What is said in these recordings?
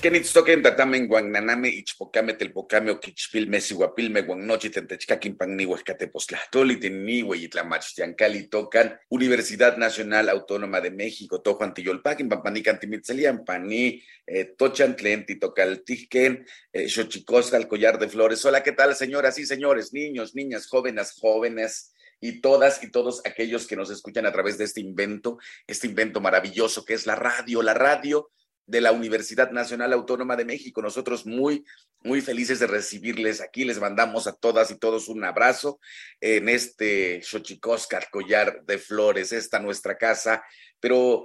Kenitstoken tatamen guananame ichpocame telpocame oquichpilme siguapilme guannochi tentechcaquimpan huescatepostlastoli tinniwe yitlamachtiancali tocan Universidad Nacional Autónoma de México tojuan tiyolpaquin pampanican timitzelian pani eh, tochan tlenti tocaltijquen eh, xochicosca collar de flores. Hola, ¿qué tal señoras y señores, niños, niñas, jóvenes, jóvenes? y todas y todos aquellos que nos escuchan a través de este invento, este invento maravilloso que es la radio, la radio de la Universidad Nacional Autónoma de México. Nosotros muy, muy felices de recibirles aquí. Les mandamos a todas y todos un abrazo en este Xochicóscar Collar de Flores, esta nuestra casa. Pero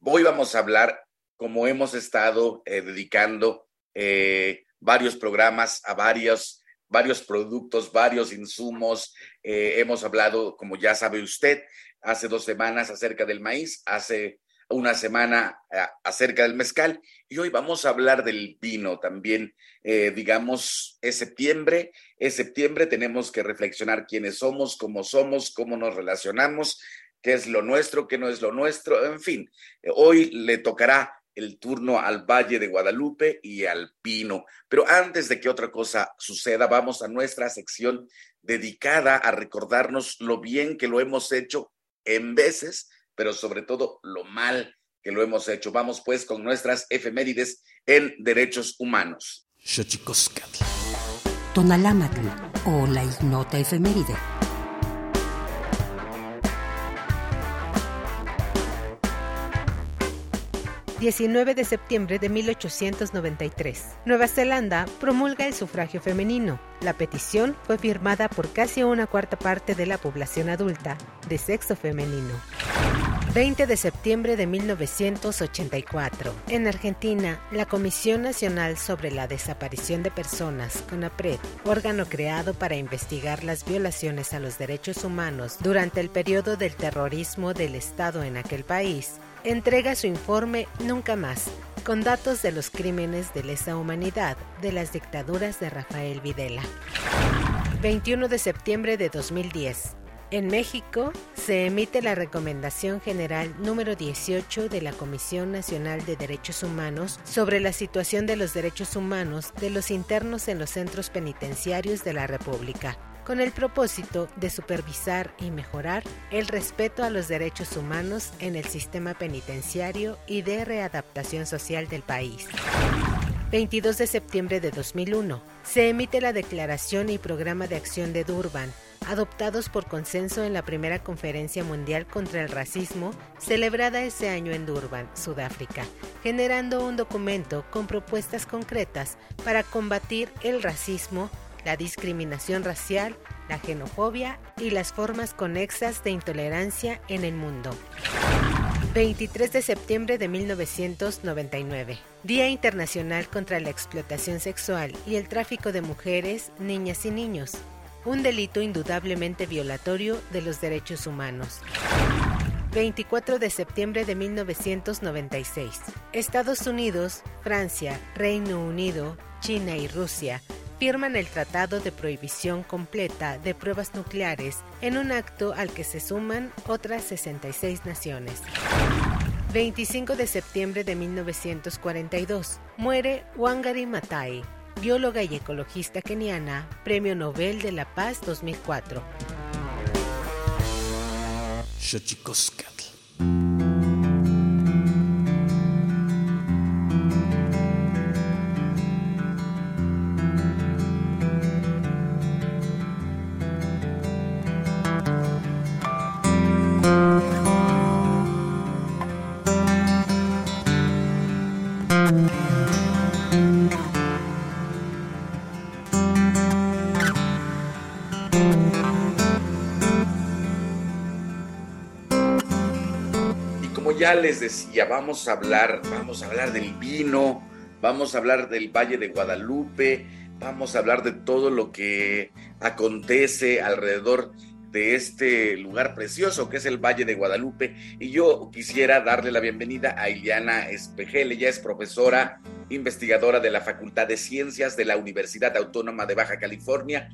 hoy vamos a hablar, como hemos estado eh, dedicando eh, varios programas a varios varios productos, varios insumos. Eh, hemos hablado, como ya sabe usted, hace dos semanas acerca del maíz, hace una semana eh, acerca del mezcal y hoy vamos a hablar del vino también. Eh, digamos, es septiembre, es septiembre, tenemos que reflexionar quiénes somos, cómo somos, cómo nos relacionamos, qué es lo nuestro, qué no es lo nuestro, en fin, hoy le tocará el turno al Valle de Guadalupe y al Pino. Pero antes de que otra cosa suceda, vamos a nuestra sección dedicada a recordarnos lo bien que lo hemos hecho en veces pero sobre todo lo mal que lo hemos hecho. Vamos pues con nuestras efemérides en derechos humanos. Tonalámatl o la ignota efeméride. 19 de septiembre de 1893. Nueva Zelanda promulga el sufragio femenino. La petición fue firmada por casi una cuarta parte de la población adulta de sexo femenino. 20 de septiembre de 1984. En Argentina, la Comisión Nacional sobre la Desaparición de Personas, CONAPRED, órgano creado para investigar las violaciones a los derechos humanos durante el periodo del terrorismo del Estado en aquel país, entrega su informe Nunca más, con datos de los crímenes de lesa humanidad de las dictaduras de Rafael Videla. 21 de septiembre de 2010. En México se emite la Recomendación General número 18 de la Comisión Nacional de Derechos Humanos sobre la situación de los derechos humanos de los internos en los centros penitenciarios de la República, con el propósito de supervisar y mejorar el respeto a los derechos humanos en el sistema penitenciario y de readaptación social del país. 22 de septiembre de 2001, se emite la Declaración y Programa de Acción de Durban, adoptados por consenso en la primera Conferencia Mundial contra el Racismo, celebrada ese año en Durban, Sudáfrica, generando un documento con propuestas concretas para combatir el racismo, la discriminación racial, la xenofobia y las formas conexas de intolerancia en el mundo. 23 de septiembre de 1999, Día Internacional contra la Explotación Sexual y el Tráfico de Mujeres, Niñas y Niños, un delito indudablemente violatorio de los derechos humanos. 24 de septiembre de 1996. Estados Unidos, Francia, Reino Unido, China y Rusia firman el Tratado de Prohibición Completa de Pruebas Nucleares en un acto al que se suman otras 66 naciones. 25 de septiembre de 1942. Muere Wangari Maathai, bióloga y ecologista keniana, Premio Nobel de la Paz 2004. Les decía, vamos a hablar, vamos a hablar del vino, vamos a hablar del Valle de Guadalupe, vamos a hablar de todo lo que acontece alrededor de este lugar precioso que es el Valle de Guadalupe. Y yo quisiera darle la bienvenida a Iliana Espejel. Ella es profesora investigadora de la Facultad de Ciencias de la Universidad Autónoma de Baja California,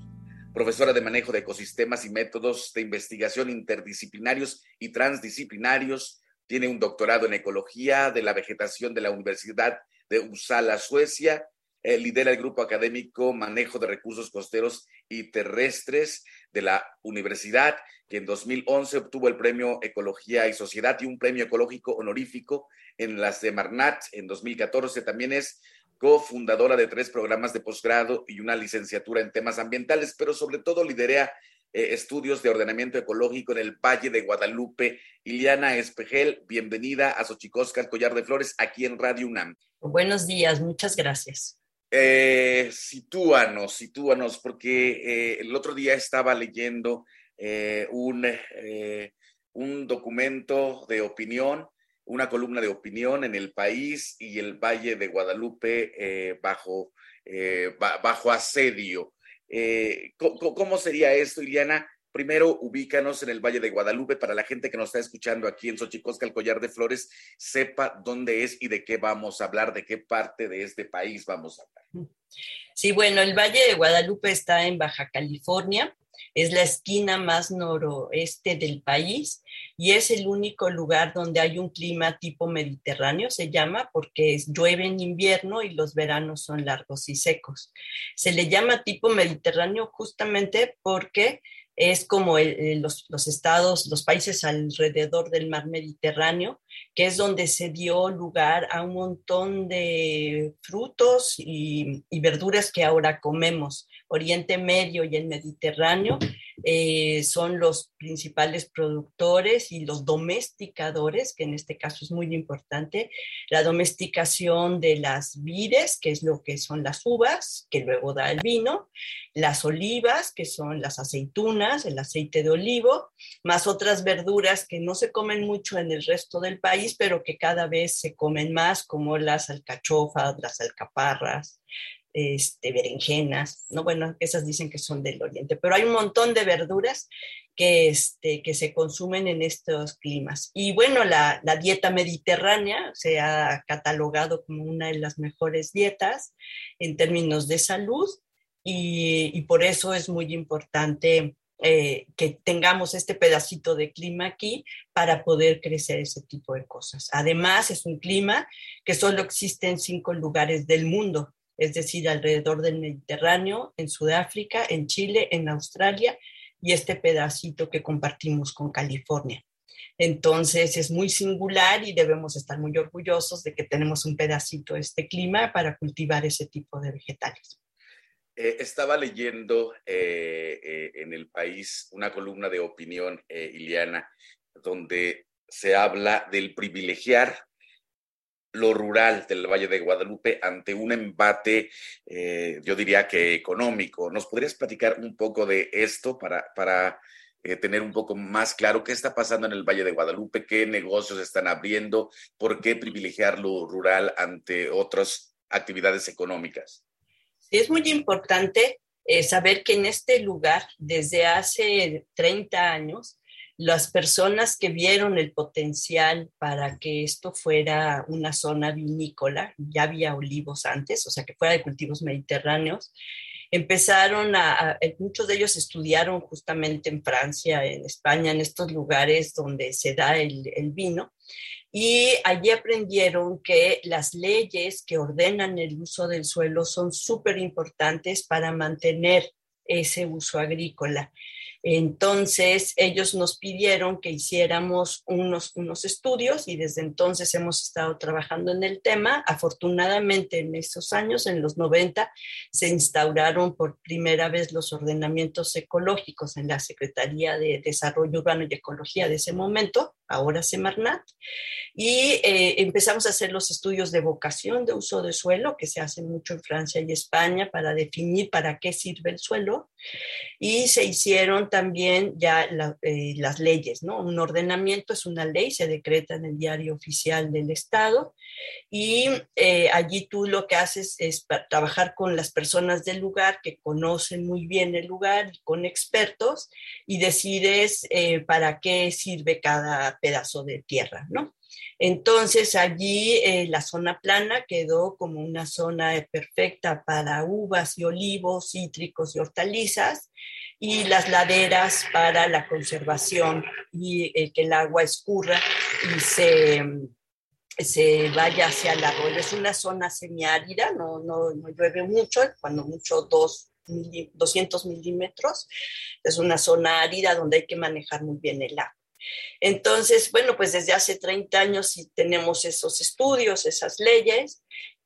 profesora de manejo de ecosistemas y métodos de investigación interdisciplinarios y transdisciplinarios, tiene un doctorado en ecología de la vegetación de la Universidad de Uppsala, Suecia. Eh, lidera el grupo académico Manejo de Recursos Costeros y Terrestres de la universidad, que en 2011 obtuvo el premio Ecología y Sociedad y un premio ecológico honorífico en las de Marnat. En 2014 también es cofundadora de tres programas de posgrado y una licenciatura en temas ambientales, pero sobre todo lidera eh, estudios de ordenamiento ecológico en el Valle de Guadalupe. Iliana Espejel, bienvenida a Xochicosca, Collar de Flores, aquí en Radio UNAM. Buenos días, muchas gracias. Eh, sitúanos, sitúanos, porque eh, el otro día estaba leyendo un, un documento de opinión, una columna de opinión en el país y el Valle de Guadalupe bajo, bajo asedio. Eh, ¿cómo, sería esto, Iliana? Primero, ubícanos en el Valle de Guadalupe para la gente que nos está escuchando aquí en Xochicosca, el Collar de Flores, sepa dónde es y de qué vamos a hablar, de qué parte de este país vamos a hablar. Sí, bueno, el Valle de Guadalupe está en Baja California, es la esquina más noroeste del país y es el único lugar donde hay un clima tipo mediterráneo, se llama, porque llueve en invierno y los veranos son largos y secos. Se le llama tipo mediterráneo justamente porque es como los, estados, los países alrededor del mar Mediterráneo, que es donde se dio lugar a un montón de frutos y, y verduras que ahora comemos. Oriente Medio y el Mediterráneo eh, son los principales productores y los domesticadores, que en este caso es muy importante, la domesticación de las vides, que es lo que son las uvas, que luego da el vino, las olivas, que son las aceitunas, el aceite de olivo, más otras verduras que no se comen mucho en el resto del país, pero que cada vez se comen más, como las alcachofas, las alcaparras, este, berenjenas, ¿no? Bueno, esas dicen que son del oriente, pero hay un montón de verduras que, este, se consumen en estos climas. Y bueno, la, dieta mediterránea se ha catalogado como una de las mejores dietas en términos de salud y, y por eso es muy importante eh, que tengamos este pedacito de clima aquí para poder crecer ese tipo de cosas. Además, es un clima que solo existe en cinco lugares del mundo es decir, alrededor del Mediterráneo, en Sudáfrica, en Chile, en Australia y este pedacito que compartimos con California. Entonces es muy singular y debemos estar muy orgullosos de que tenemos un pedacito de este clima para cultivar ese tipo de vegetales. Eh, estaba leyendo eh, eh, en el país una columna de opinión, Iliana, donde se habla del privilegiar lo rural del Valle de Guadalupe ante un embate, eh, yo diría que económico. ¿Nos podrías platicar un poco de esto para, para eh, tener un poco más claro qué está pasando en el Valle de Guadalupe, qué negocios están abriendo, por qué privilegiar lo rural ante otras actividades económicas? es muy importante eh, saber que en este lugar, desde hace 30 años, las personas que vieron el potencial para que esto fuera una zona vinícola, ya había olivos antes, o sea, que fuera de cultivos mediterráneos, empezaron a, muchos de ellos estudiaron justamente en Francia, en España, en estos lugares donde se da el, el vino, y allí aprendieron que las leyes que ordenan el uso del suelo son súper importantes para mantener ese uso agrícola. Entonces, ellos nos pidieron que hiciéramos unos, unos estudios y desde entonces hemos estado trabajando en el tema. Afortunadamente, en esos años, en los 90, se instauraron por primera vez los ordenamientos ecológicos en la Secretaría de Desarrollo Urbano y Ecología de ese momento, ahora Semarnat, y eh, empezamos a hacer los estudios de vocación de uso de suelo, que se hacen mucho en Francia y España para definir para qué sirve el suelo, y se hicieron también ya eh, las leyes, ¿no? Un ordenamiento es una ley, se decreta en el diario oficial del Estado y eh, allí tú lo que haces es trabajar con las personas del lugar que conocen muy bien el lugar, con expertos y decides eh, para qué sirve cada pedazo de tierra, ¿no? Entonces allí la zona plana quedó como una zona perfecta para uvas y olivos, cítricos y hortalizas y las laderas para la conservación y eh, que el agua escurra y se, se vaya hacia el arroyo. Es una zona semiárida, no, no, no llueve mucho, cuando mucho dos 200 milímetros. Es una zona árida donde hay que manejar muy bien el agua. Entonces, bueno, pues desde hace 30 años tenemos esos estudios, esas leyes,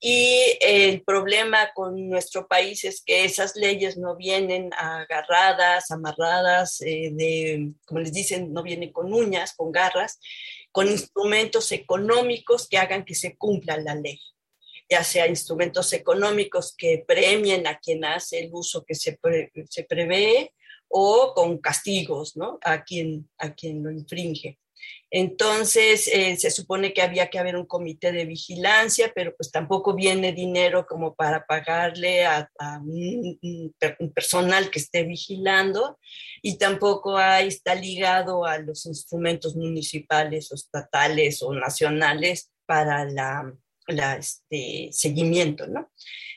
y el problema con nuestro país es que esas leyes no vienen agarradas, amarradas, eh, de, como les dicen, no vienen con uñas, con garras, con instrumentos económicos que hagan que se cumpla la ley. Ya sea instrumentos económicos que premien a quien hace el uso que se, se prevé o con castigos ¿no? a, quien, a quien lo infringe. Entonces, eh, se supone que había que haber un comité de vigilancia, pero pues tampoco viene dinero como para pagarle a, un, personal que esté vigilando y tampoco hay, está ligado a los instrumentos municipales o estatales o nacionales para la, la este, seguimiento, ¿no?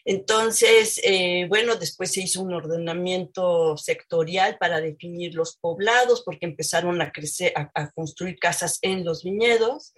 Entonces, eh, bueno, después se hizo un ordenamiento sectorial para definir los poblados, porque empezaron a crecer, a, construir casas en los viñedos.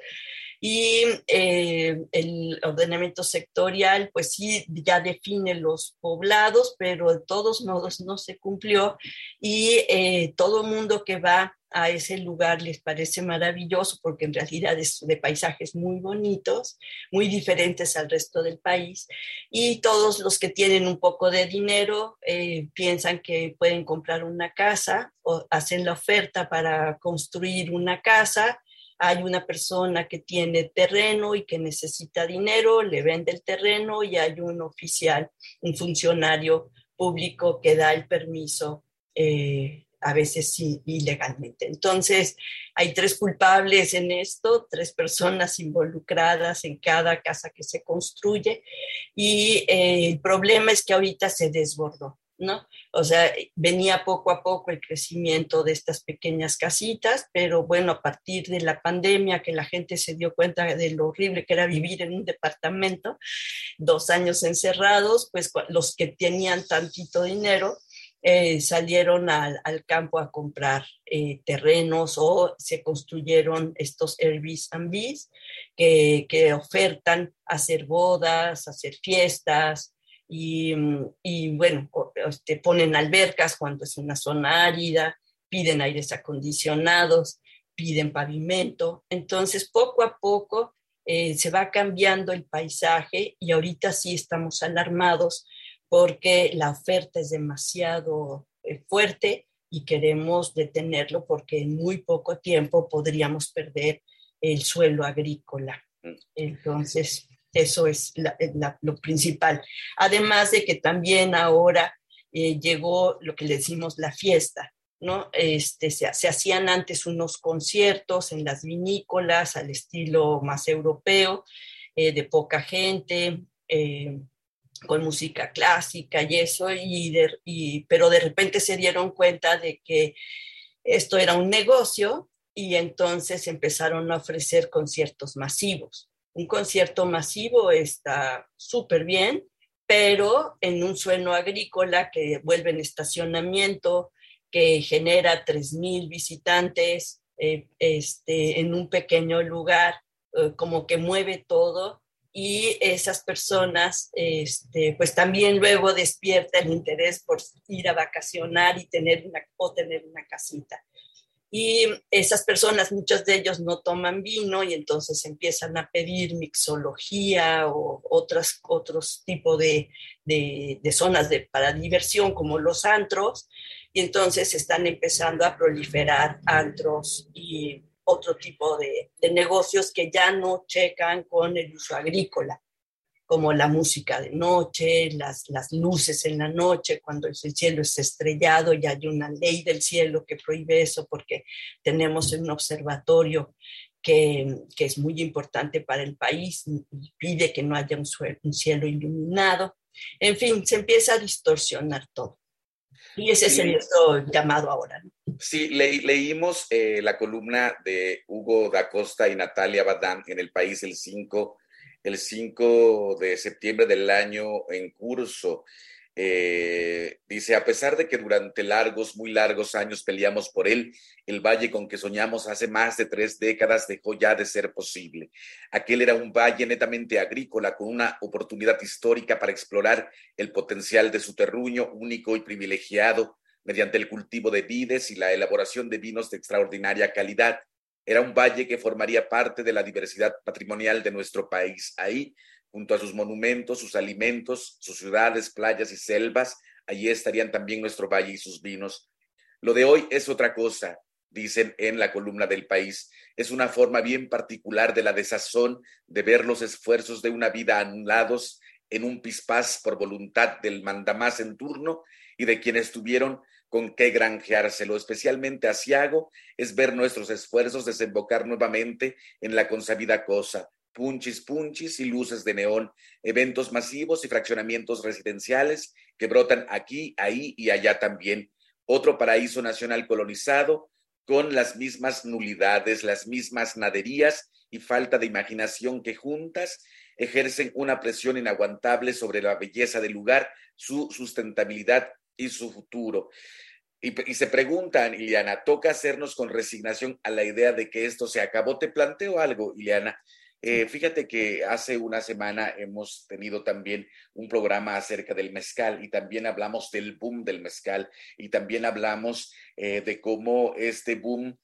Y eh, el ordenamiento sectorial, pues sí, ya define los poblados, pero de todos modos no se cumplió. Y eh, todo mundo que va a ese lugar les parece maravilloso porque en realidad es de paisajes muy bonitos, muy diferentes al resto del país. Y todos los que tienen un poco de dinero eh, piensan que pueden comprar una casa o hacen la oferta para construir una casa hay una persona que tiene terreno y que necesita dinero, le vende el terreno y hay un oficial, un funcionario público que da el permiso, eh, a veces sí, ilegalmente. Entonces, hay tres culpables en esto, tres personas involucradas en cada casa que se construye y eh, el problema es que ahorita se desbordó. ¿No? O sea, venía poco a poco el crecimiento de estas pequeñas casitas, pero bueno, a partir de la pandemia que la gente se dio cuenta de lo horrible que era vivir en un departamento, dos años encerrados, pues los que tenían tantito dinero, eh, salieron al, campo a comprar eh, terrenos o se construyeron estos Airbnbs que, que ofertan hacer bodas, hacer fiestas, Mm, y, bueno, te este, ponen albercas cuando es una zona árida, piden aires acondicionados, piden pavimento. Entonces, poco a poco eh, se va cambiando el paisaje y ahorita sí estamos alarmados porque la oferta es demasiado eh, fuerte y queremos detenerlo porque en muy poco tiempo podríamos perder el suelo agrícola. Mm. Entonces, eso es lo principal. Además de que también ahora eh, llegó lo que le decimos la fiesta, ¿no? Este, se, hacían antes unos conciertos en las vinícolas al estilo más europeo, eh, de poca gente, eh, con música clásica y eso, y, pero de repente se dieron cuenta de que esto era un negocio y entonces empezaron a ofrecer conciertos masivos un concierto masivo está súper bien, pero en un suelo agrícola que vuelve en estacionamiento, que genera 3.000 visitantes eh, este, en un pequeño lugar, eh, como que mueve todo y esas personas, este, pues también luego despierta el interés por ir a vacacionar y tener una, o tener una casita. Y esas personas, muchos de ellos no toman vino y entonces empiezan a pedir mixología o otras, otros tipos de, de, zonas de, para diversión como los antros. Y entonces están empezando a proliferar antros y otro tipo de, de negocios que ya no checan con el uso agrícola como la música de noche, las, las luces en la noche, cuando el cielo es estrellado y hay una ley del cielo que prohíbe eso porque tenemos un observatorio que, que es muy importante para el país y pide que no haya un, un cielo iluminado. En fin, se empieza a distorsionar todo. Y ese es el llamado ahora. Sí, leímos eh, la columna de Hugo da Costa y Natalia Badán en El País el 5 el 5 de septiembre del año en curso. Eh, dice, a pesar de que durante largos, muy largos años peleamos por él, el valle con que soñamos hace más de tres décadas dejó ya de ser posible. Aquel era un valle netamente agrícola, con una oportunidad histórica para explorar el potencial de su terruño único y privilegiado mediante el cultivo de vides y la elaboración de vinos de extraordinaria calidad. Era un valle que formaría parte de la diversidad patrimonial de nuestro país. Ahí, junto a sus monumentos, sus alimentos, sus ciudades, playas y selvas, allí estarían también nuestro valle y sus vinos. Lo de hoy es otra cosa, dicen en la columna del país. Es una forma bien particular de la desazón de ver los esfuerzos de una vida anulados en un pispás por voluntad del mandamás en turno y de quienes tuvieron con qué granjeárselo, especialmente a Ciago, es ver nuestros esfuerzos desembocar nuevamente en la consabida cosa, punchis punchis y luces de neón, eventos masivos y fraccionamientos residenciales que brotan aquí, ahí y allá también. Otro paraíso nacional colonizado con las mismas nulidades, las mismas naderías y falta de imaginación que juntas ejercen una presión inaguantable sobre la belleza del lugar, su sustentabilidad y su futuro. Y, se preguntan, Ileana, ¿toca hacernos con resignación a la idea de que esto se acabó? Te planteo algo, Ileana. Eh, fíjate que hace una semana hemos tenido también un programa acerca del mezcal y también hablamos del boom del mezcal y también hablamos eh, de cómo este boom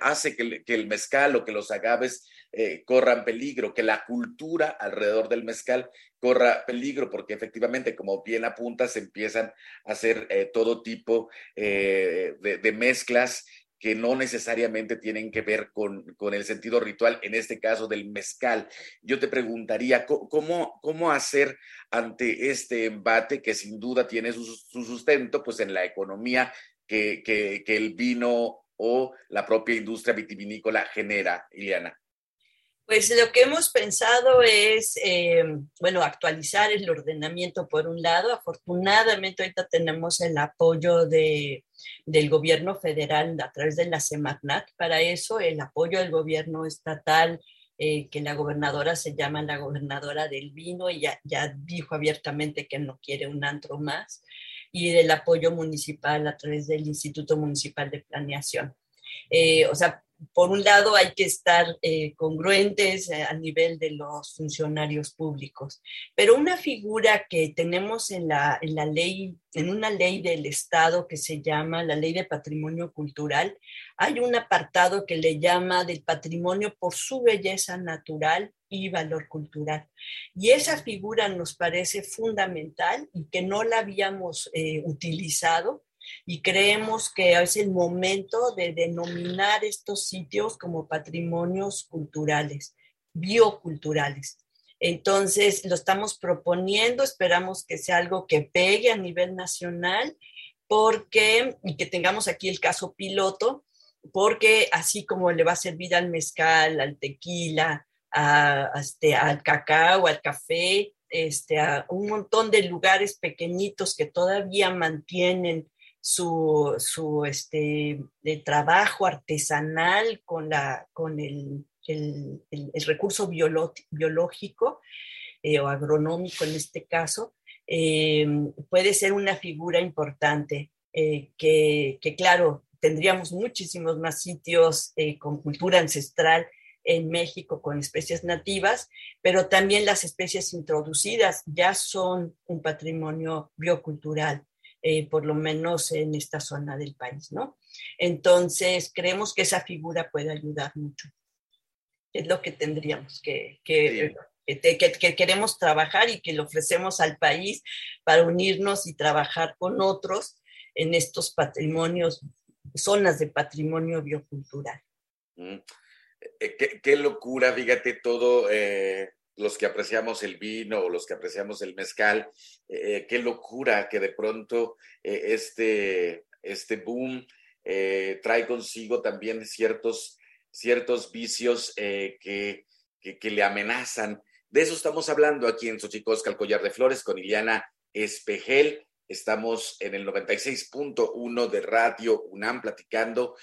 hace que, el mezcal o que los agaves eh, corran peligro, que la cultura alrededor del mezcal corra peligro, porque efectivamente, como bien apuntas, empiezan a hacer todo tipo de mezclas que no necesariamente tienen que ver con, el sentido ritual, en este caso del mezcal. Yo te preguntaría, ¿cómo, cómo hacer ante este embate que sin duda tiene su, sustento pues, en la economía que, que el vino o la propia industria vitivinícola genera, Iliana? Pues lo que hemos pensado es, eh, bueno, actualizar el ordenamiento por un lado. Afortunadamente ahorita tenemos el apoyo de, del gobierno federal a través de la CEMACNAT para eso, el apoyo del gobierno estatal, eh, que la gobernadora se llama la gobernadora del vino y ya, ya dijo abiertamente que no quiere un antro más, y del apoyo municipal a través del Instituto Municipal de Planeación. Eh, o sea, por un lado hay que estar eh, congruentes eh, a nivel de los funcionarios públicos, pero una figura que tenemos en la, en la ley, en una ley del Estado que se llama la Ley de Patrimonio Cultural, hay un apartado que le llama del patrimonio por su belleza natural y valor cultural. Y esa figura nos parece fundamental y que no la habíamos eh, utilizado y creemos que es el momento de denominar estos sitios como patrimonios culturales, bioculturales. Entonces, lo estamos proponiendo, esperamos que sea algo que pegue a nivel nacional, porque, y que tengamos aquí el caso piloto, porque así como le va a servir al mezcal, al tequila, este, al cacao, al café, este, a un montón de lugares pequeñitos que todavía mantienen su, su este, trabajo artesanal con, la, con el, el, recurso biológico eh, o agronómico en este caso, eh, puede ser una figura importante eh, que, que, claro, tendríamos muchísimos más sitios con cultura ancestral en México con especies nativas, pero también las especies introducidas ya son un patrimonio biocultural. Eh, por lo menos en esta zona del país, ¿no? Entonces, creemos que esa figura puede ayudar mucho. Es lo que tendríamos que, que, que, queremos trabajar y que le ofrecemos al país para unirnos y trabajar con otros en estos patrimonios, zonas de patrimonio biocultural. Mm. Eh, qué, qué, locura, fíjate todo, eh, los que apreciamos el vino o los que apreciamos el mezcal, eh, qué locura que de pronto eh, este, este boom eh, trae consigo también ciertos, ciertos vicios que, que, le amenazan. De eso estamos hablando aquí en Xochicosca, el collar de flores, con Iliana Espejel. Estamos en el 96.1 de Radio UNAM platicando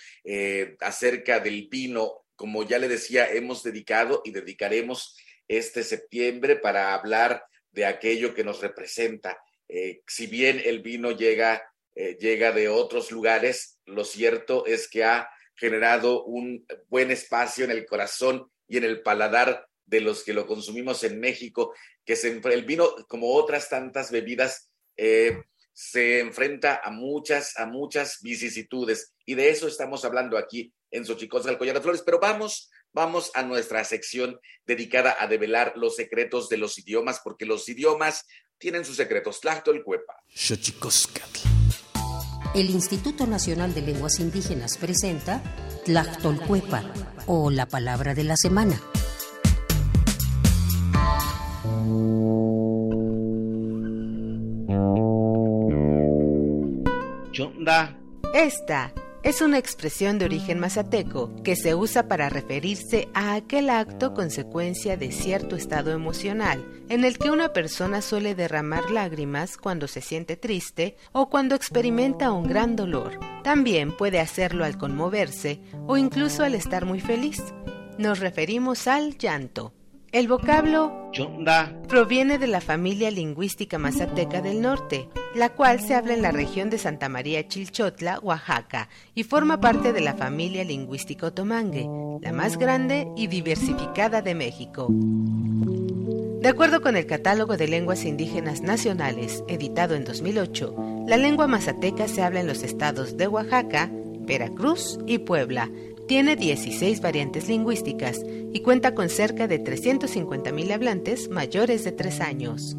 acerca del vino. Como ya le decía, hemos dedicado y dedicaremos este septiembre para hablar de aquello que nos representa. Eh, si bien el vino llega, eh, llega de otros lugares, lo cierto es que ha generado un buen espacio en el corazón y en el paladar de los que lo consumimos en México, que se, el vino, como otras tantas bebidas, eh, se enfrenta a muchas, a muchas vicisitudes. Y de eso estamos hablando aquí en Xochicosca, del Collar de Flores. Pero vamos vamos a nuestra sección dedicada a develar los secretos de los idiomas, porque los idiomas tienen sus secretos. Cuepa. El Instituto Nacional de Lenguas Indígenas presenta Tlactolcuepa, o la palabra de la semana. Esta es una expresión de origen mazateco que se usa para referirse a aquel acto consecuencia de cierto estado emocional, en el que una persona suele derramar lágrimas cuando se siente triste o cuando experimenta un gran dolor. También puede hacerlo al conmoverse o incluso al estar muy feliz. Nos referimos al llanto. El vocablo Chonda proviene de la familia lingüística mazateca del norte, la cual se habla en la región de Santa María Chilchotla, Oaxaca, y forma parte de la familia lingüística otomangue, la más grande y diversificada de México. De acuerdo con el Catálogo de Lenguas Indígenas Nacionales, editado en 2008, la lengua mazateca se habla en los estados de Oaxaca, Veracruz y Puebla, tiene 16 variantes lingüísticas y cuenta con cerca de 350.000 hablantes mayores de 3 años.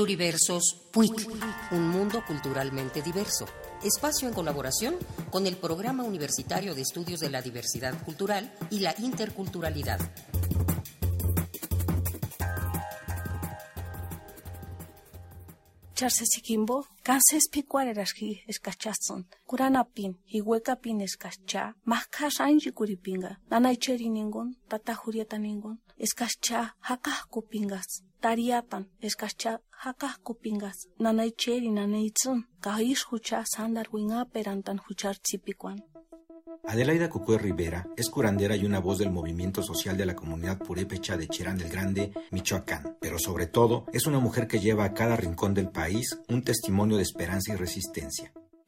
Pluriversos PUIC, un mundo culturalmente diverso. Espacio en colaboración con el Programa Universitario de Estudios de la Diversidad Cultural y la Interculturalidad. Charsesikimbo, kanses picuarerasji escachazon, kuranapin, hihuecapin escacha, maskas anji kuripinga, nanaicheri ningun, tata jurieta ningun, escacha nanaitzun, kahish hucha sandar. Adelaida Rivera es curandera y una voz del movimiento social de la comunidad purépecha de Cherán del Grande, Michoacán, pero sobre todo es una mujer que lleva a cada rincón del país un testimonio de esperanza y resistencia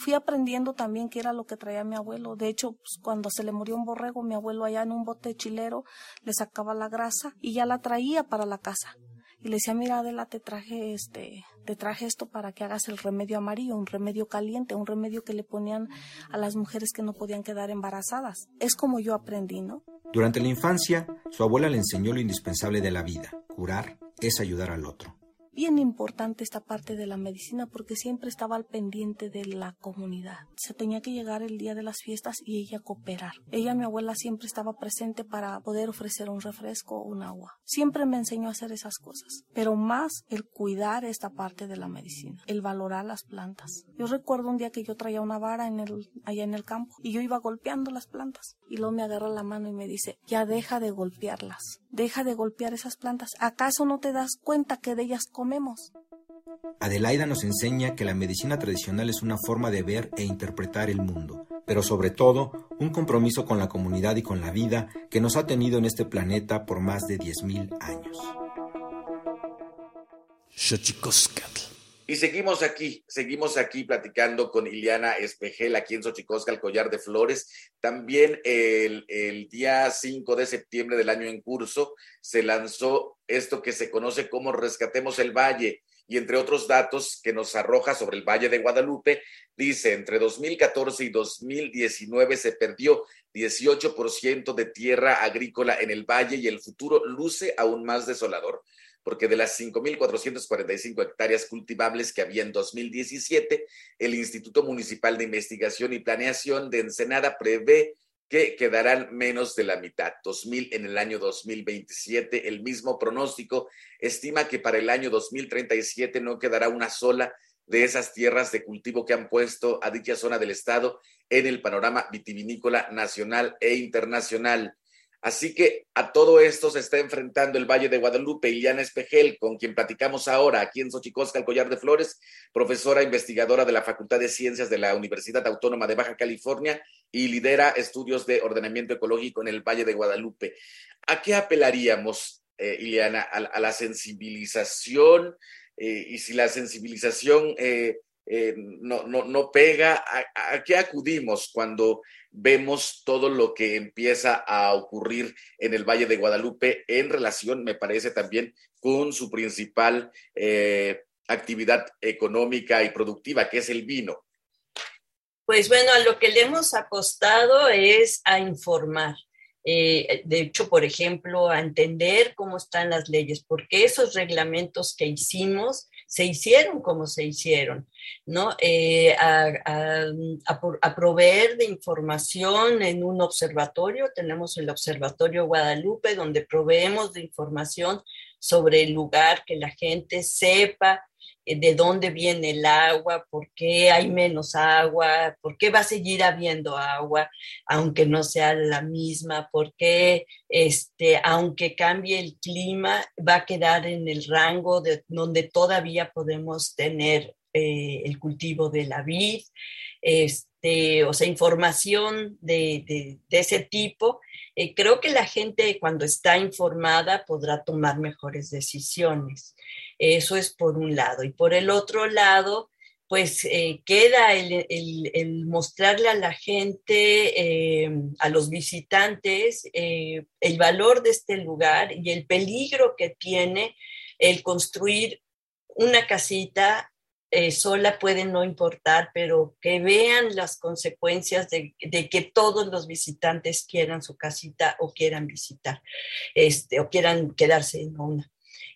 fui aprendiendo también qué era lo que traía mi abuelo. De hecho, pues, cuando se le murió un borrego, mi abuelo allá en un bote chilero le sacaba la grasa y ya la traía para la casa. Y le decía, mira Adela, te traje este, te traje esto para que hagas el remedio amarillo, un remedio caliente, un remedio que le ponían a las mujeres que no podían quedar embarazadas. Es como yo aprendí, ¿no? Durante la infancia, su abuela le enseñó lo indispensable de la vida. Curar es ayudar al otro bien importante esta parte de la medicina porque siempre estaba al pendiente de la comunidad. Se tenía que llegar el día de las fiestas y ella cooperar. Ella, mi abuela, siempre estaba presente para poder ofrecer un refresco o un agua. Siempre me enseñó a hacer esas cosas, pero más el cuidar esta parte de la medicina, el valorar las plantas. Yo recuerdo un día que yo traía una vara en el, allá en el campo y yo iba golpeando las plantas y luego me agarra la mano y me dice, ya deja de golpearlas, deja de golpear esas plantas. ¿Acaso no te das cuenta que de ellas comemos. Adelaida nos enseña que la medicina tradicional es una forma de ver e interpretar el mundo, pero sobre todo un compromiso con la comunidad y con la vida que nos ha tenido en este planeta por más de 10.000 años. Y seguimos aquí, seguimos aquí platicando con Iliana Espejel, aquí en Xochicosca, el Collar de Flores. También el, el, día 5 de septiembre del año en curso se lanzó esto que se conoce como Rescatemos el Valle. Y entre otros datos que nos arroja sobre el Valle de Guadalupe, dice, entre 2014 y 2019 se perdió 18% de tierra agrícola en el valle y el futuro luce aún más desolador porque de las 5.445 hectáreas cultivables que había en 2017, el Instituto Municipal de Investigación y Planeación de Ensenada prevé que quedarán menos de la mitad, 2.000 en el año 2027. El mismo pronóstico estima que para el año 2037 no quedará una sola de esas tierras de cultivo que han puesto a dicha zona del estado en el panorama vitivinícola nacional e internacional. Así que a todo esto se está enfrentando el Valle de Guadalupe. Iliana Espejel, con quien platicamos ahora aquí en Xochicosca, el Collar de Flores, profesora investigadora de la Facultad de Ciencias de la Universidad Autónoma de Baja California y lidera estudios de ordenamiento ecológico en el Valle de Guadalupe. ¿A qué apelaríamos, eh, Iliana? A, la sensibilización eh, y si la sensibilización eh, no, no, pega, ¿a qué acudimos cuando vemos todo lo que empieza a ocurrir en el Valle de Guadalupe en relación, me parece también, con su principal eh, actividad económica y productiva, que es el vino. Pues bueno, a lo que le hemos apostado es a informar. Eh, de hecho, por ejemplo, a entender cómo están las leyes, porque esos reglamentos que hicimos se hicieron como se hicieron, ¿no? Eh, a, proveer de información en un observatorio, tenemos el Observatorio Guadalupe, donde proveemos de información sobre el lugar, que la gente sepa de dónde viene el agua, por qué hay menos agua, por qué va a seguir habiendo agua, aunque no sea la misma, por qué, este, aunque cambie el clima, va a quedar en el rango de donde todavía podemos tener eh, el cultivo de la vid, este, o sea, información de, ese tipo. Eh, creo que la gente cuando está informada podrá tomar mejores decisiones. Eso es por un lado. Y por el otro lado, pues eh, queda el, mostrarle a la gente, eh, a los visitantes, el valor de este lugar y el peligro que tiene el construir una casita sola puede no importar, pero que vean las consecuencias de, de, que todos los visitantes quieran su casita o quieran visitar, este, o quieran quedarse en una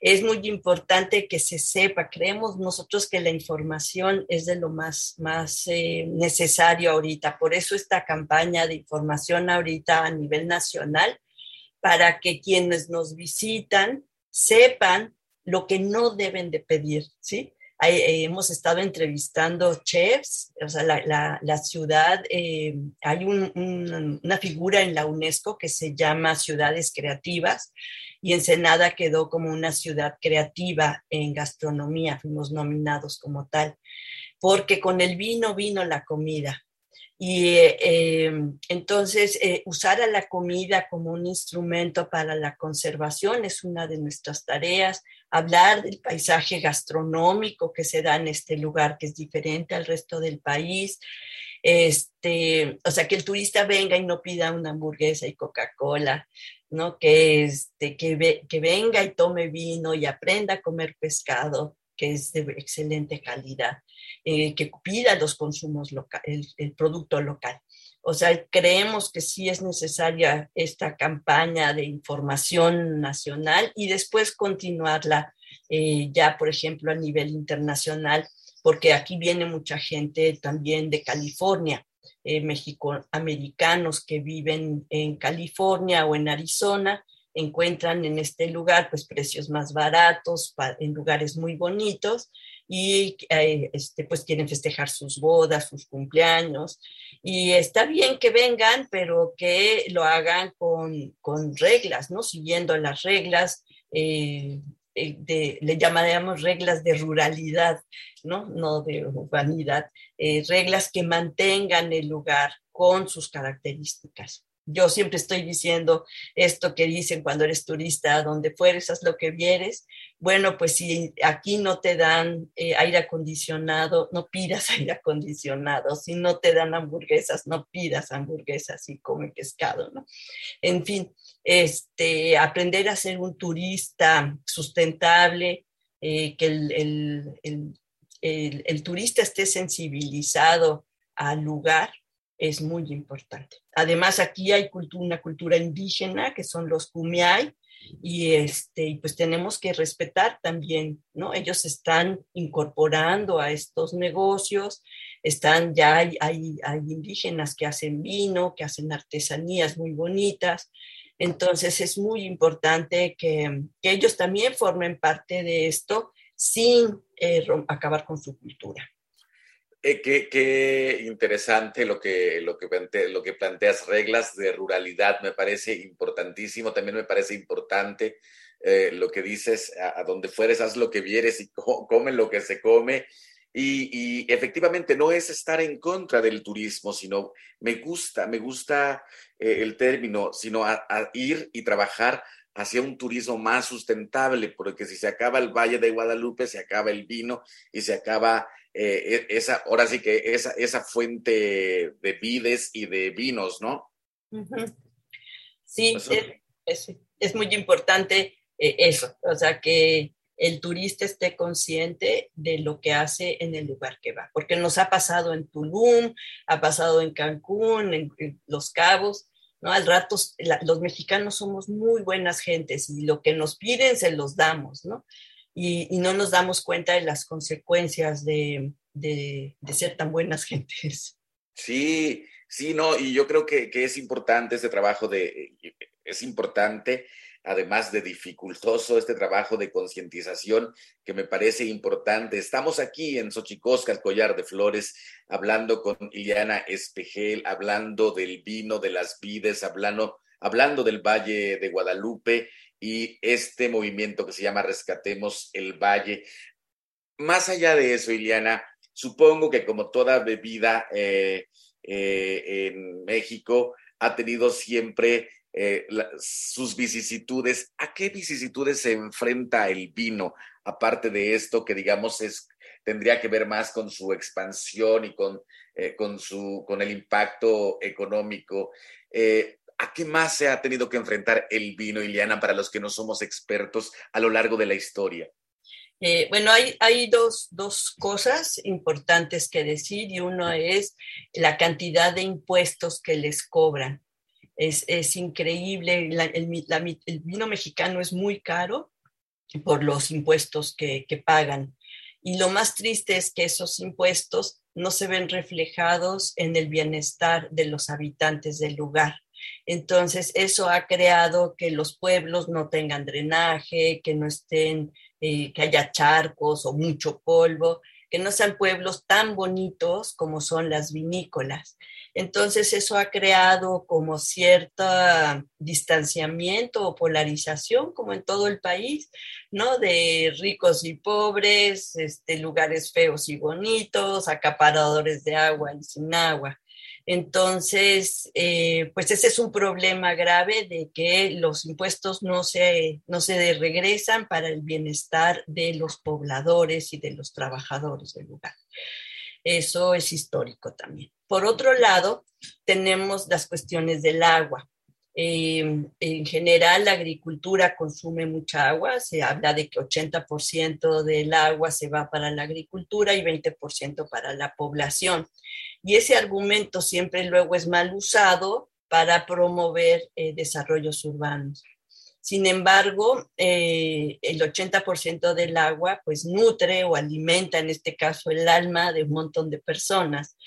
es muy importante que se sepa. Creemos nosotros que la información es de lo más, más eh, necesario ahorita. Por eso esta campaña de información ahorita a nivel nacional, para que quienes nos visitan sepan lo que no deben de pedir, ¿sí? Eh, hemos estado entrevistando chefs, o sea, la, ciudad, eh, hay una figura en la UNESCO que se llama Ciudades Creativas y Ensenada quedó como una ciudad creativa en gastronomía, fuimos nominados como tal, porque con el vino vino la comida. Y eh, entonces usar a la comida como un instrumento para la conservación es una de nuestras tareas hablar del paisaje gastronómico que se da en este lugar, que es diferente al resto del país. Este, o sea, que el turista venga y no pida una hamburguesa y Coca-Cola, ¿no? Que, este, que, que venga y tome vino y aprenda a comer pescado, que es de excelente calidad, eh, que pida los consumos locales, el producto local. O sea, creemos que sí es necesaria esta campaña de información nacional y después continuarla eh, ya, por ejemplo, a nivel internacional, porque aquí viene mucha gente también de California, eh, mexicoamericanos que viven en California o en Arizona, encuentran en este lugar pues precios más baratos en lugares muy bonitos y eh, este, pues quieren festejar sus bodas, sus cumpleaños. Y está bien que vengan, pero que lo hagan con, con reglas, ¿no? Siguiendo las reglas. Eh, eh, de, le llamaríamos reglas de ruralidad, ¿no? No de urbanidad, reglas que mantengan el lugar con sus características yo siempre estoy diciendo esto que dicen cuando eres turista, donde fueres, haz lo que vieres. Bueno, pues si aquí no te dan eh, aire acondicionado, no pidas aire acondicionado. Si no te dan hamburguesas, no pidas hamburguesas y come pescado, ¿no? En fin, este, aprender a ser un turista sustentable, eh, que el, el turista esté sensibilizado al lugar es muy importante. Además, aquí hay una cultura indígena, que son los kumiai, y este, pues tenemos que respetar también, ¿no? Ellos están incorporando a estos negocios, están ya, hay, hay, indígenas que hacen vino, que hacen artesanías muy bonitas, entonces es muy importante que, ellos también formen parte de esto sin eh, acabar con su cultura. Eh, qué, interesante lo que, lo, que lo que planteas, reglas de ruralidad, me parece importantísimo. También me parece importante eh, lo que dices, a, donde fueres, haz lo que vieres y come lo que se come. Y, efectivamente no es estar en contra del turismo, sino me gusta, me gusta eh, el término, sino a ir y trabajar hacia un turismo más sustentable, porque si se acaba el Valle de Guadalupe, se acaba el vino y se acaba eh, e, esa, ahora sí que esa, esa fuente de vides y de vinos, ¿no? Sí, es, muy importante eh, eso, o sea, que el turista esté consciente de lo que hace en el lugar que va, porque nos ha pasado en Tulum, ha pasado en Cancún, en, Los Cabos, ¿no? Al rato los mexicanos somos muy buenas gentes y lo que nos piden se los damos, ¿no? Y, no nos damos cuenta de las consecuencias de, ser tan buenas gentes. Sí, sí, no, y yo creo que, es importante este trabajo de, es importante, además de dificultoso, este trabajo de concientización que me parece importante. Estamos aquí en Xochicosca, el collar de flores, hablando con Iliana Espejel, hablando del vino, de las vides, hablando, hablando del Valle de Guadalupe y este movimiento que se llama Rescatemos el Valle. Más allá de eso, Iliana, supongo que como toda bebida eh, eh, en México ha tenido siempre eh, sus vicisitudes. ¿A qué vicisitudes se enfrenta el vino? Aparte de esto que digamos es tendría que ver más con su expansión y con, con, su, con el impacto económico. ¿A qué más se ha tenido que enfrentar el vino, Iliana, para los que no somos expertos a lo largo de la historia? Eh, bueno, hay, hay dos, cosas importantes que decir y uno es la cantidad de impuestos que les cobran. Es, increíble, el, vino mexicano es muy caro por los impuestos que, que pagan. Y lo más triste es que esos impuestos no se ven reflejados en el bienestar de los habitantes del lugar. Entonces, eso ha creado que los pueblos no tengan drenaje, que no estén eh, que haya charcos o mucho polvo, que no sean pueblos tan bonitos como son las vinícolas. Entonces eso ha creado como cierto distanciamiento o polarización, como en todo el país, ¿no? De ricos y pobres, este, lugares feos y bonitos, acaparadores de agua y sin agua. Entonces, eh, pues ese es un problema grave de que los impuestos no se, no se regresan para el bienestar de los pobladores y de los trabajadores del lugar. Eso es histórico también. Por otro lado, tenemos las cuestiones del agua. Em, en general, la agricultura consume mucha agua. Se habla de que 80% del agua se va para la agricultura y 20% para la población. Y ese argumento siempre luego es mal usado para promover eh, desarrollos urbanos. Sin embargo, eh, el 80% del agua pues nutre o alimenta, en este caso, el alma de un montón de personas.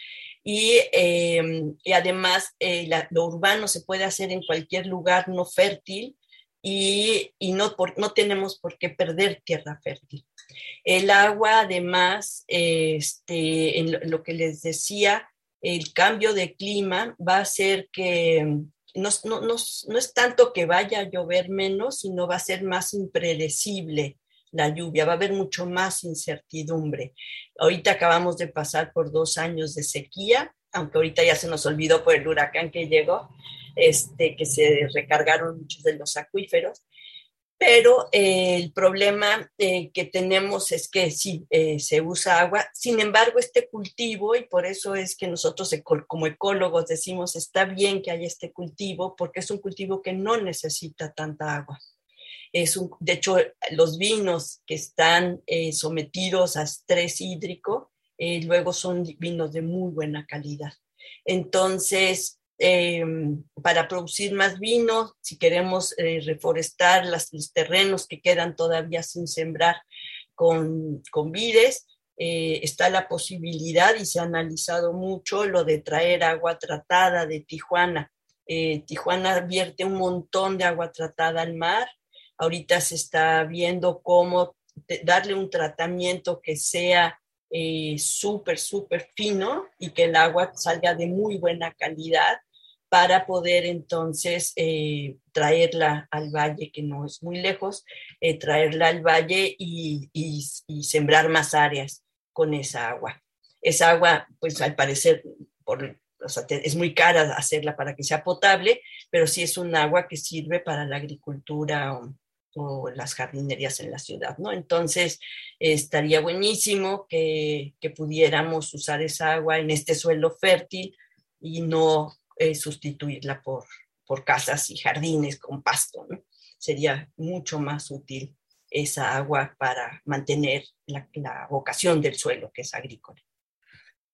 Y, em, además, eh, lo urbano se puede hacer en cualquier lugar no fértil y, no, no tenemos por qué perder tierra fértil. El agua, además, este, en lo que les decía, el cambio de clima va a hacer que no, es tanto que vaya a llover menos, sino va a ser más impredecible la lluvia, va a haber mucho más incertidumbre. Ahorita acabamos de pasar por dos años de sequía, aunque ahorita ya se nos olvidó por el huracán que llegó, este, que se recargaron muchos de los acuíferos, pero eh, el problema eh, que tenemos es que sí, eh, se usa agua, sin embargo, este cultivo, y por eso es que nosotros como ecólogos decimos, está bien que haya este cultivo, porque es un cultivo que no necesita tanta agua. Es un, de hecho, los vinos que están sometidos a estrés hídrico, luego son vinos de muy buena calidad. Entonces, Em, para producir más vino, si queremos eh, reforestar los terrenos que quedan todavía sin sembrar con, con vides, eh, está la posibilidad y se ha analizado mucho lo de traer agua tratada de Tijuana. Eh, Tijuana vierte un montón de agua tratada al mar. Ahorita se está viendo cómo darle un tratamiento que sea súper, súper fino y que el agua salga de muy buena calidad para poder entonces eh, traerla al valle, que no es muy lejos, eh, traerla al valle y, sembrar más áreas con esa agua. Esa agua, pues al parecer, es muy cara hacerla para que sea potable, pero sí es un agua que sirve para la agricultura o, las jardinerías en la ciudad, ¿no? Entonces, estaría buenísimo que pudiéramos usar esa agua en este suelo fértil y no eh, sustituirla por, por casas y jardines con pasto. Sería mucho más útil esa agua para mantener la, vocación del suelo, que es agrícola.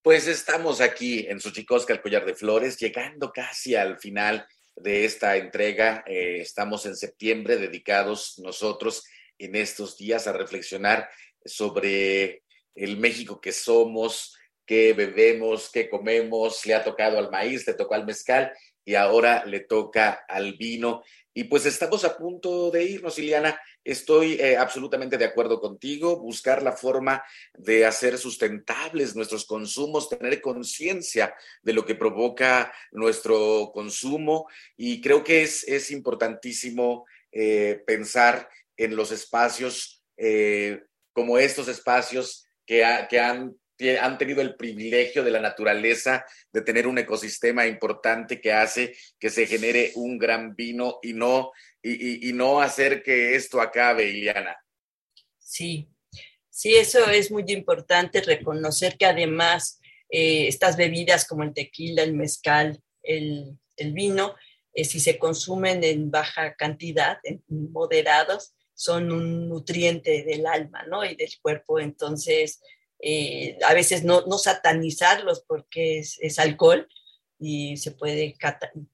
Pues estamos aquí en Suchicosca, el collar de flores, llegando casi al final de esta entrega. Eh, estamos en septiembre dedicados nosotros en estos días a reflexionar sobre el México que somos, qué bebemos, qué comemos, le ha tocado al maíz, le tocó al mezcal y ahora le toca al vino. Y pues estamos a punto de irnos, Iliana. Estoy eh, absolutamente de acuerdo contigo, buscar la forma de hacer sustentables nuestros consumos, tener conciencia de lo que provoca nuestro consumo y creo que es, es importantísimo eh, pensar en los espacios eh, como estos espacios que, que han han tenido el privilegio de la naturaleza de tener un ecosistema importante que hace que se genere un gran vino y no, y, no hacer que esto acabe, Iliana. Sí, sí, eso es muy importante, reconocer que además eh, estas bebidas como el tequila, el mezcal, el, vino, eh, si se consumen en baja cantidad, en moderados, son un nutriente del alma, ¿no? Y del cuerpo. Entonces, eh, a veces no, no satanizarlos porque es, alcohol y se puede,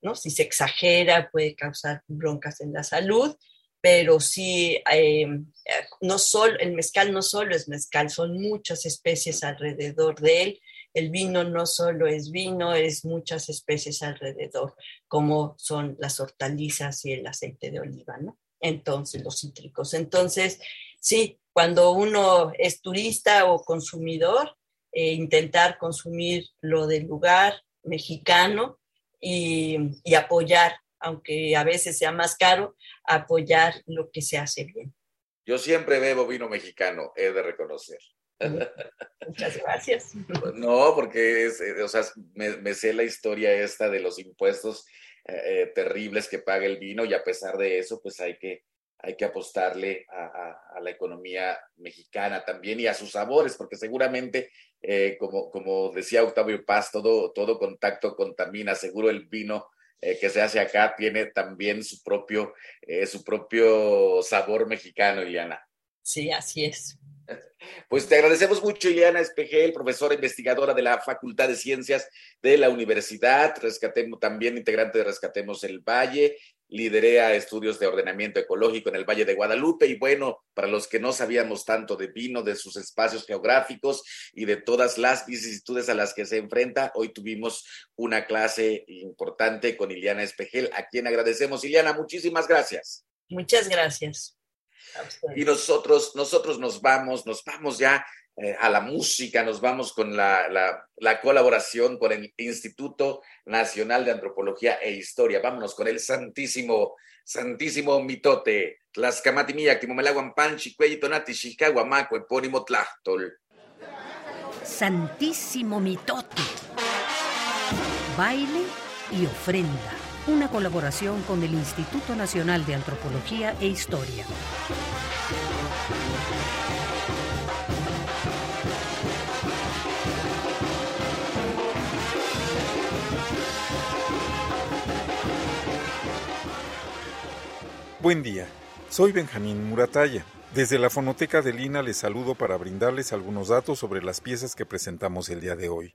¿no? si se exagera puede causar broncas en la salud, pero sí, eh, no solo, el mezcal no solo es mezcal, son muchas especies alrededor de él. El vino no solo es vino, es muchas especies alrededor, como son las hortalizas y el aceite de oliva, ¿no? Entonces, los cítricos. Entonces, sí, cuando uno es turista o consumidor, eh, intentar consumir lo del lugar mexicano y, y apoyar, aunque a veces sea más caro, apoyar lo que se hace bien. Yo siempre bebo vino mexicano, he de reconocer. Muchas gracias. No, porque es, eh, o sea, me, sé la historia esta de los impuestos eh, eh, terribles que paga el vino y a pesar de eso, pues hay que, hay que apostarle a, la economía mexicana también y a sus sabores, porque seguramente, como, como decía Octavio Paz, todo, todo contacto contamina, seguro el vino que se hace acá tiene también su propio, su propio sabor mexicano, Iliana. Sí, así es. Pues te agradecemos mucho, Ileana Espejel, profesora investigadora de la Facultad de Ciencias de la Universidad, Rescatemos, también integrante de Rescatemos el Valle, liderea estudios de ordenamiento ecológico en el Valle de Guadalupe y bueno, para los que no sabíamos tanto de vino, de sus espacios geográficos y de todas las vicisitudes a las que se enfrenta, hoy tuvimos una clase importante con Ileana Espejel, a quien agradecemos. Ileana, muchísimas gracias. Muchas gracias. Y nosotros, nosotros nos vamos, nos vamos ya eh, a la música, nos vamos con la, la, colaboración con el Instituto Nacional de Antropología e Historia. Vámonos con el santísimo, santísimo mitote. Tlaxcamatimiya, Timomelaguan Panchi, Cuellitonati, Chicaguamaco, Epónimo Tlachtol. Santísimo mitote. Baile y ofrenda una colaboración con el Instituto Nacional de Antropología e Historia. Buen día, soy Benjamín Murataya. Desde la fonoteca de Lina les saludo para brindarles algunos datos sobre las piezas que presentamos el día de hoy.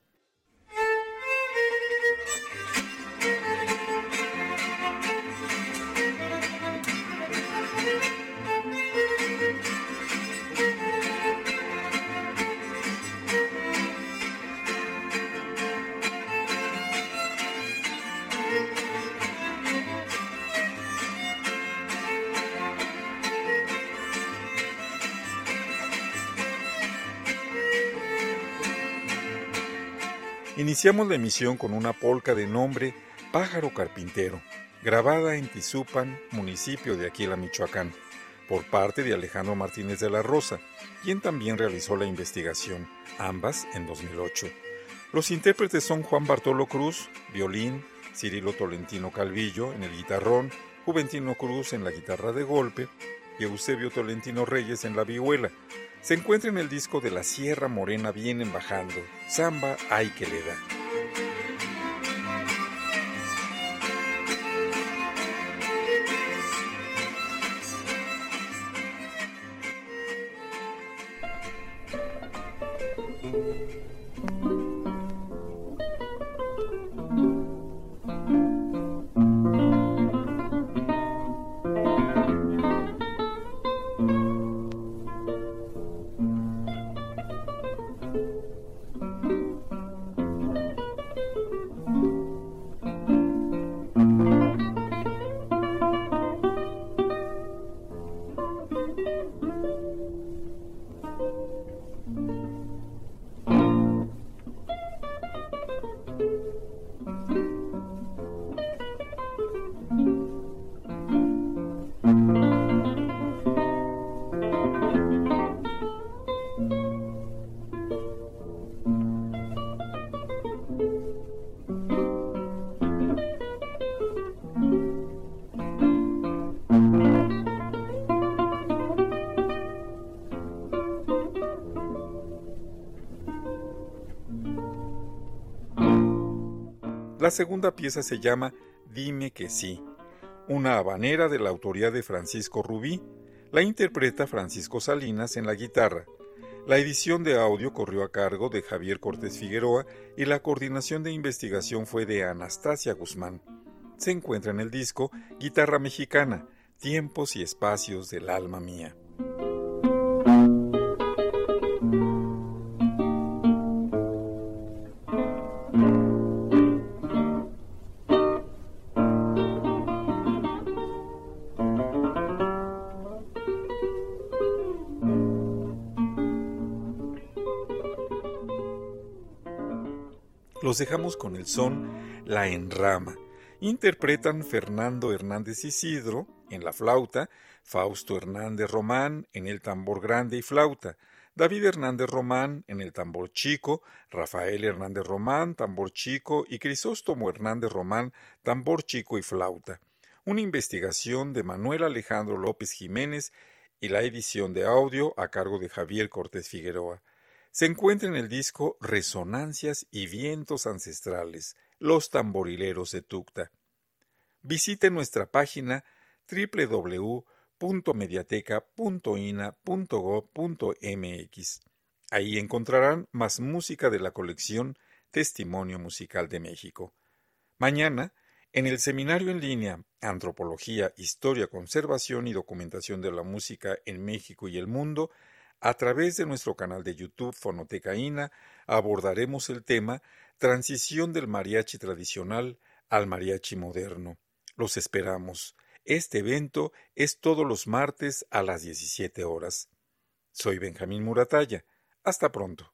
Iniciamos la emisión con una polca de nombre Pájaro Carpintero, grabada en Tizupan, municipio de Aquila, Michoacán, por parte de Alejandro Martínez de la Rosa, quien también realizó la investigación, ambas en 2008. Los intérpretes son Juan Bartolo Cruz, violín, Cirilo Tolentino Calvillo en el guitarrón, Juventino Cruz en la guitarra de golpe y Eusebio Tolentino Reyes en la vihuela, se encuentra en el disco de la Sierra Morena Vienen Bajando, Samba Hay que le da. La segunda pieza se llama Dime que sí, una habanera de la autoría de Francisco Rubí. La interpreta Francisco Salinas en la guitarra. La edición de audio corrió a cargo de Javier Cortés Figueroa y la coordinación de investigación fue de Anastasia Guzmán. Se encuentra en el disco Guitarra Mexicana, Tiempos y Espacios del Alma Mía. Los dejamos con el son La Enrama. Interpretan Fernando Hernández Isidro en la flauta, Fausto Hernández Román en el tambor grande y flauta, David Hernández Román en el tambor chico, Rafael Hernández Román, tambor chico y Crisóstomo Hernández Román, tambor chico y flauta. Una investigación de Manuel Alejandro López Jiménez y la edición de audio a cargo de Javier Cortés Figueroa. Se encuentra en el disco Resonancias y Vientos Ancestrales, Los Tamborileros de Tucta. Visite nuestra página www www.mediateca.ina.gov.mx. Ahí encontrarán más música de la colección Testimonio Musical de México. Mañana, en el seminario en línea Antropología, Historia, Conservación y Documentación de la Música en México y el Mundo, a través de nuestro canal de YouTube Fonoteca INA, abordaremos el tema Transición del mariachi tradicional al mariachi moderno. Los esperamos. Este evento es todos los martes a las 17 horas. Soy Benjamín Muratalla. Hasta pronto.